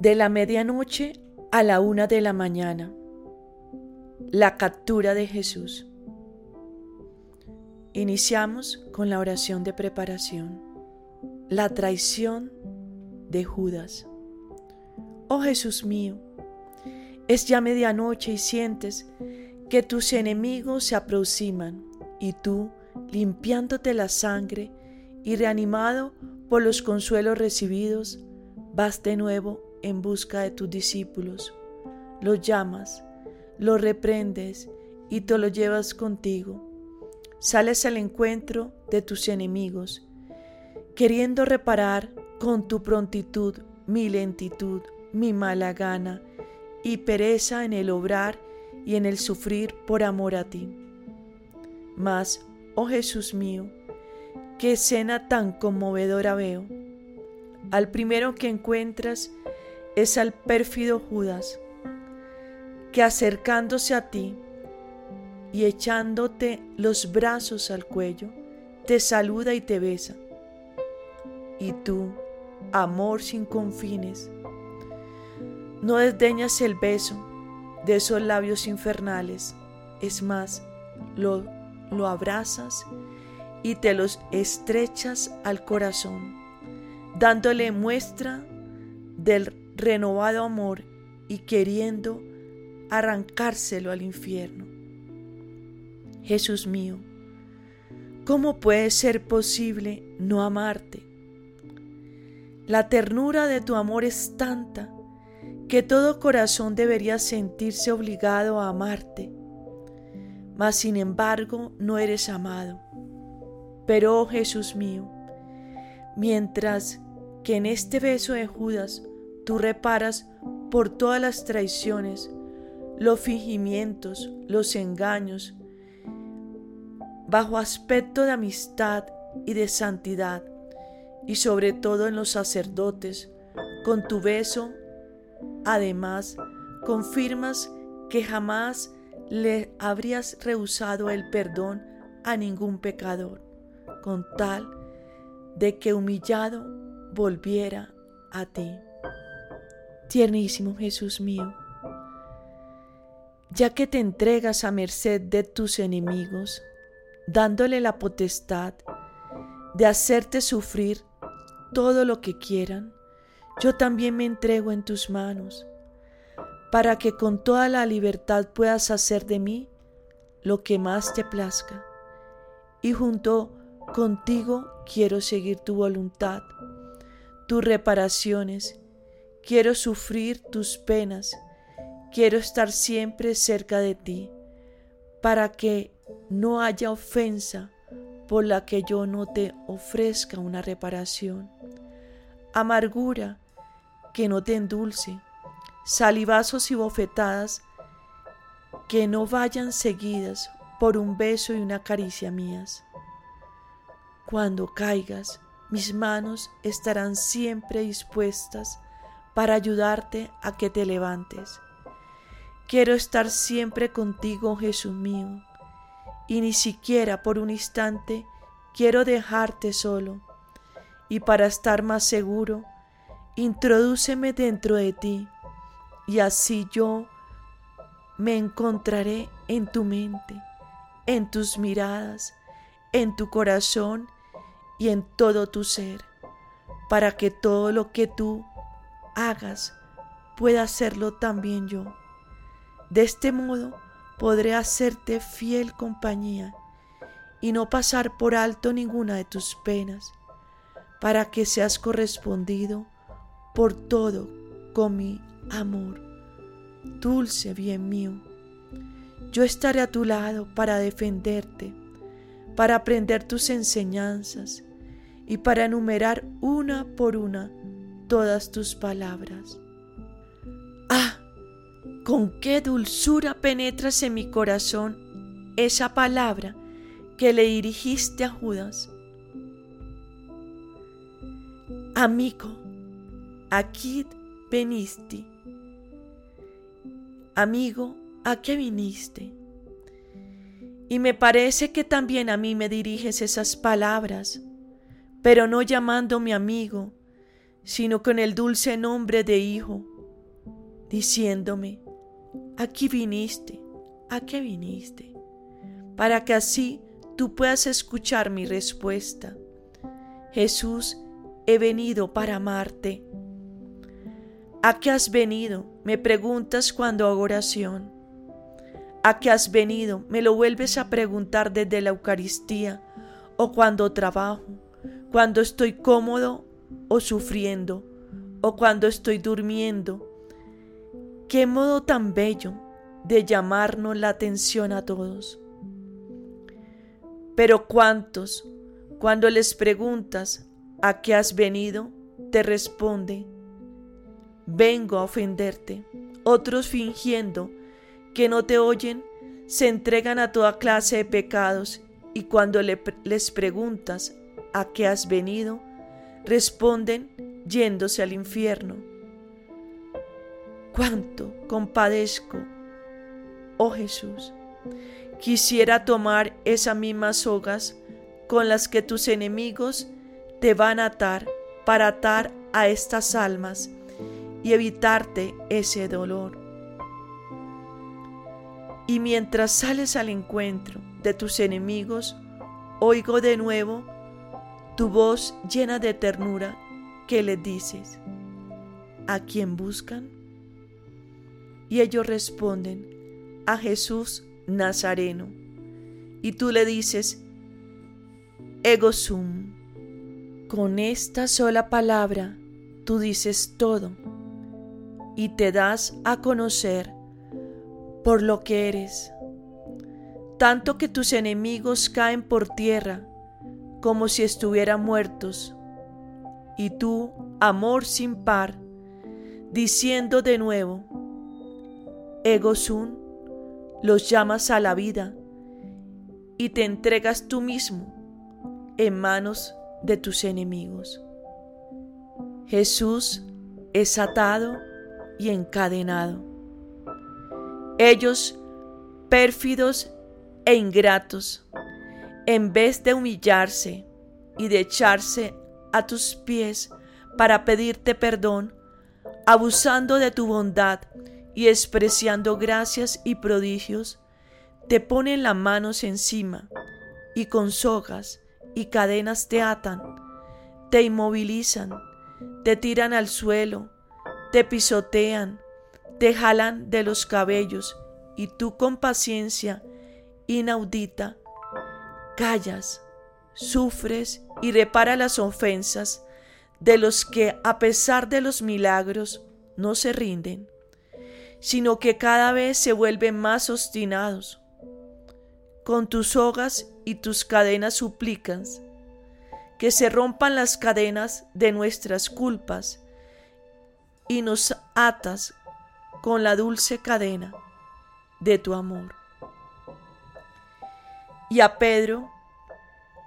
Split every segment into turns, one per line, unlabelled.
De la medianoche a la una de la mañana. La captura de Jesús. Iniciamos con la oración de preparación. La traición de Judas. Oh Jesús mío, es ya medianoche y sientes que tus enemigos se aproximan y tú, limpiándote la sangre y reanimado por los consuelos recibidos, vas de nuevo en busca de tus discípulos. Los llamas, los reprendes y te los llevas contigo. Sales al encuentro de tus enemigos, queriendo reparar con tu prontitud mi lentitud, mi mala gana y pereza en el obrar y en el sufrir por amor a ti. Mas, oh Jesús mío, qué escena tan conmovedora veo. Al primero que encuentras es al pérfido Judas, que acercándose a ti y echándote los brazos al cuello, te saluda y te besa. Y tú, amor sin confines, no desdeñas el beso de esos labios infernales, es más, lo, lo abrazas y te los estrechas al corazón, dándole muestra del renovado amor y queriendo arrancárselo al infierno. Jesús mío, ¿cómo puede ser posible no amarte? La ternura de tu amor es tanta que todo corazón debería sentirse obligado a amarte, mas sin embargo no eres amado. Pero, oh Jesús mío, mientras que en este beso de Judas tú reparas por todas las traiciones, los fingimientos, los engaños, bajo aspecto de amistad y de santidad, y sobre todo en los sacerdotes, con tu beso Además, confirmas que jamás le habrías rehusado el perdón a ningún pecador, con tal de que humillado volviera a ti. Tiernísimo Jesús mío, ya que te entregas a merced de tus enemigos, dándole la potestad de hacerte sufrir todo lo que quieran, yo también me entrego en tus manos, para que con toda la libertad puedas hacer de mí lo que más te plazca. Y junto contigo quiero seguir tu voluntad, tus reparaciones, quiero sufrir tus penas, quiero estar siempre cerca de ti, para que no haya ofensa por la que yo no te ofrezca una reparación. Amargura, que no te endulce, salivazos y bofetadas que no vayan seguidas por un beso y una caricia mías. Cuando caigas, mis manos estarán siempre dispuestas para ayudarte a que te levantes. Quiero estar siempre contigo, Jesús mío, y ni siquiera por un instante quiero dejarte solo. Y para estar más seguro, introdúceme dentro de ti y así yo me encontraré en tu mente, en tus miradas, en tu corazón y en todo tu ser, para que todo lo que tú hagas pueda hacerlo también yo. De este modo podré hacerte fiel compañía y no pasar por alto ninguna de tus penas, para que seas correspondido por todo con mi amor. Dulce bien mío, yo estaré a tu lado para defenderte, para aprender tus enseñanzas y para enumerar una por una todas tus palabras. Ah, con qué dulzura penetras en mi corazón esa palabra que le dirigiste a Judas. Amigo, aquí veniste. Amigo, ¿a qué viniste? Y me parece que también a mí me diriges esas palabras, pero no llamándome amigo, sino con el dulce nombre de hijo, diciéndome, aquí viniste, ¿a qué viniste? Para que así tú puedas escuchar mi respuesta. Jesús, he venido para amarte. ¿A qué has venido? Me preguntas cuando hago oración. ¿A qué has venido? Me lo vuelves a preguntar desde la Eucaristía o cuando trabajo, cuando estoy cómodo o sufriendo, o cuando estoy durmiendo. Qué modo tan bello de llamarnos la atención a todos. Pero cuántos, cuando les preguntas a qué has venido, te responde, vengo a ofenderte. Otros fingiendo que no te oyen, se entregan a toda clase de pecados y cuando les preguntas a qué has venido, responden yéndose al infierno. Cuánto compadezco, oh Jesús. Quisiera tomar esas mismas sogas con las que tus enemigos te van a atar para atar a estas almas y evitarte ese dolor. Y mientras sales al encuentro de tus enemigos, oigo de nuevo tu voz llena de ternura que les dices, ¿a quién buscan? Y ellos responden, a Jesús Nazareno. Y tú le dices, ego sum. Con esta sola palabra tú dices todo y te das a conocer por lo que eres, tanto que tus enemigos caen por tierra como si estuvieran muertos, y tú, amor sin par, diciendo de nuevo, Ego Sun, los llamas a la vida y te entregas tú mismo en manos de tus enemigos. Jesús es atado y encadenado. Ellos, pérfidos e ingratos, en vez de humillarse y de echarse a tus pies para pedirte perdón, abusando de tu bondad y despreciando gracias y prodigios, te ponen las manos encima y con sogas y cadenas te atan, te inmovilizan, te tiran al suelo, te pisotean, te jalan de los cabellos y tú con paciencia inaudita callas, sufres y repara las ofensas de los que a pesar de los milagros no se rinden, sino que cada vez se vuelven más obstinados. Con tus sogas y tus cadenas suplicas que se rompan las cadenas de nuestras culpas y nos atas con la dulce cadena de tu amor y a Pedro,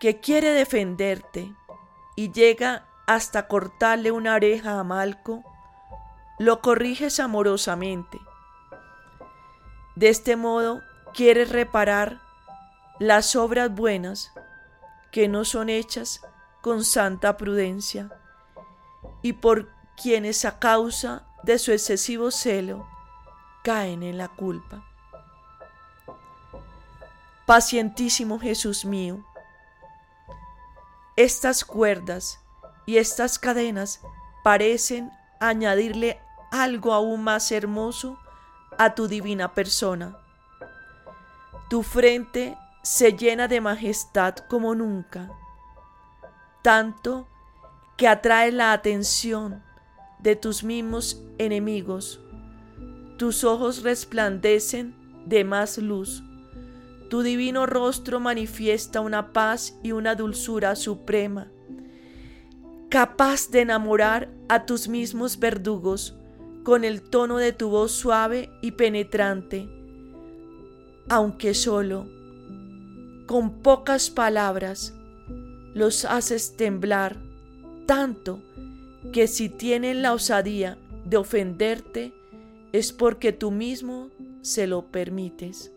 que quiere defenderte y llega hasta cortarle una oreja a Malco, lo corriges amorosamente. De este modo quieres reparar las obras buenas que no son hechas con santa prudencia y por quienes a causa de su excesivo celo caen en la culpa. Pacientísimo Jesús mío, estas cuerdas y estas cadenas parecen añadirle algo aún más hermoso a tu divina persona. Tu frente se llena de majestad como nunca, tanto que atrae la atención de tus mismos enemigos. Tus ojos resplandecen de más luz tu divino rostro manifiesta una paz y una dulzura suprema, capaz de enamorar a tus mismos verdugos con el tono de tu voz suave y penetrante, aunque solo, con pocas palabras, los haces temblar tanto que si tienen la osadía de ofenderte es porque tú mismo se lo permites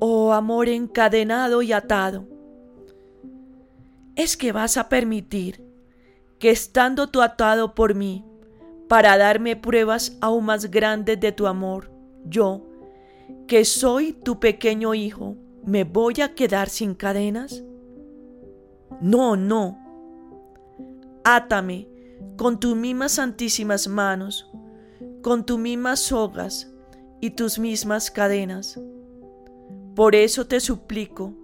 oh amor encadenado y atado, es que vas a permitir que estando tú atado por mí, para darme pruebas aún más grandes de tu amor, yo, que soy tu pequeño hijo, ¿me voy a quedar sin cadenas? No, no. Átame con tus mismas santísimas manos, con tus mismas sogas y tus mismas cadenas. Por eso te suplico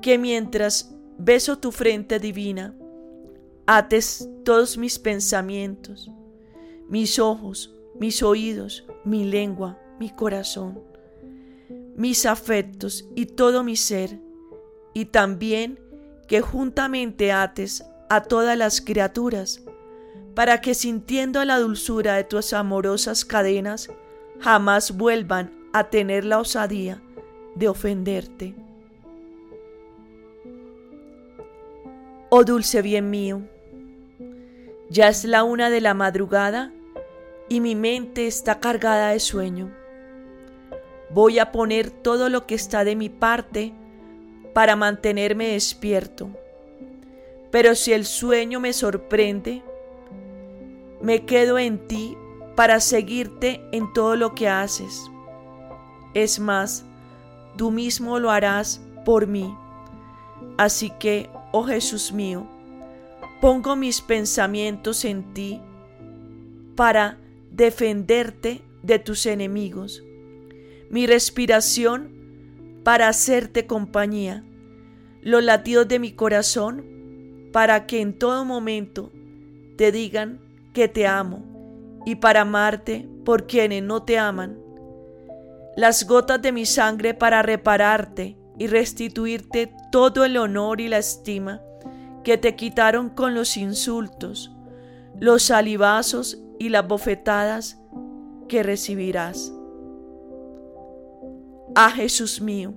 que mientras beso tu frente divina, ates todos mis pensamientos, mis ojos, mis oídos, mi lengua, mi corazón, mis afectos y todo mi ser, y también que juntamente ates a todas las criaturas, para que sintiendo la dulzura de tus amorosas cadenas, jamás vuelvan a tener la osadía de ofenderte. Oh dulce bien mío, ya es la una de la madrugada y mi mente está cargada de sueño. Voy a poner todo lo que está de mi parte para mantenerme despierto. Pero si el sueño me sorprende, me quedo en ti para seguirte en todo lo que haces. Es más, tú mismo lo harás por mí. Así que, oh Jesús mío, pongo mis pensamientos en ti para defenderte de tus enemigos, mi respiración para hacerte compañía, los latidos de mi corazón para que en todo momento te digan que te amo y para amarte por quienes no te aman las gotas de mi sangre para repararte y restituirte todo el honor y la estima que te quitaron con los insultos, los salivazos y las bofetadas que recibirás. Ah Jesús mío,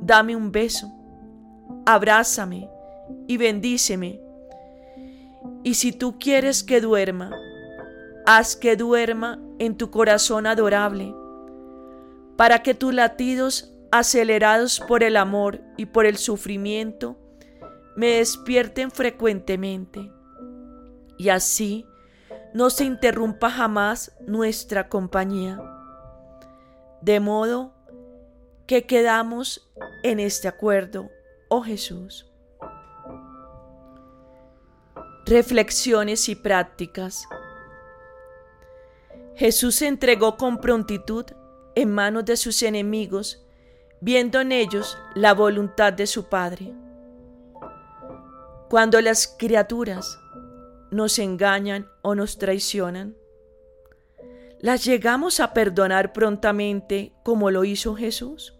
dame un beso, abrázame y bendíceme. Y si tú quieres que duerma, haz que duerma en tu corazón adorable para que tus latidos, acelerados por el amor y por el sufrimiento, me despierten frecuentemente. Y así no se interrumpa jamás nuestra compañía. De modo que quedamos en este acuerdo, oh Jesús. Reflexiones y prácticas. Jesús se entregó con prontitud en manos de sus enemigos, viendo en ellos la voluntad de su Padre. Cuando las criaturas nos engañan o nos traicionan, ¿las llegamos a perdonar prontamente como lo hizo Jesús?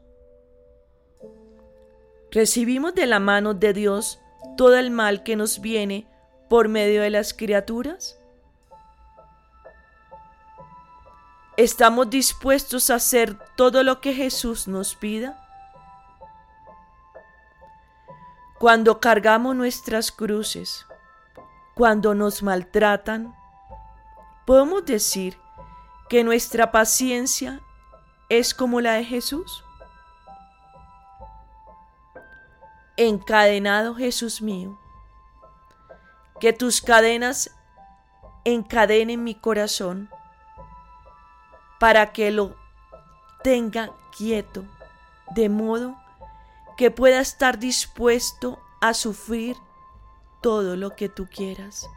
¿Recibimos de la mano de Dios todo el mal que nos viene por medio de las criaturas? ¿Estamos dispuestos a hacer todo lo que Jesús nos pida? Cuando cargamos nuestras cruces, cuando nos maltratan, ¿podemos decir que nuestra paciencia es como la de Jesús? Encadenado Jesús mío, que tus cadenas encadenen mi corazón para que lo tenga quieto, de modo que pueda estar dispuesto a sufrir todo lo que tú quieras.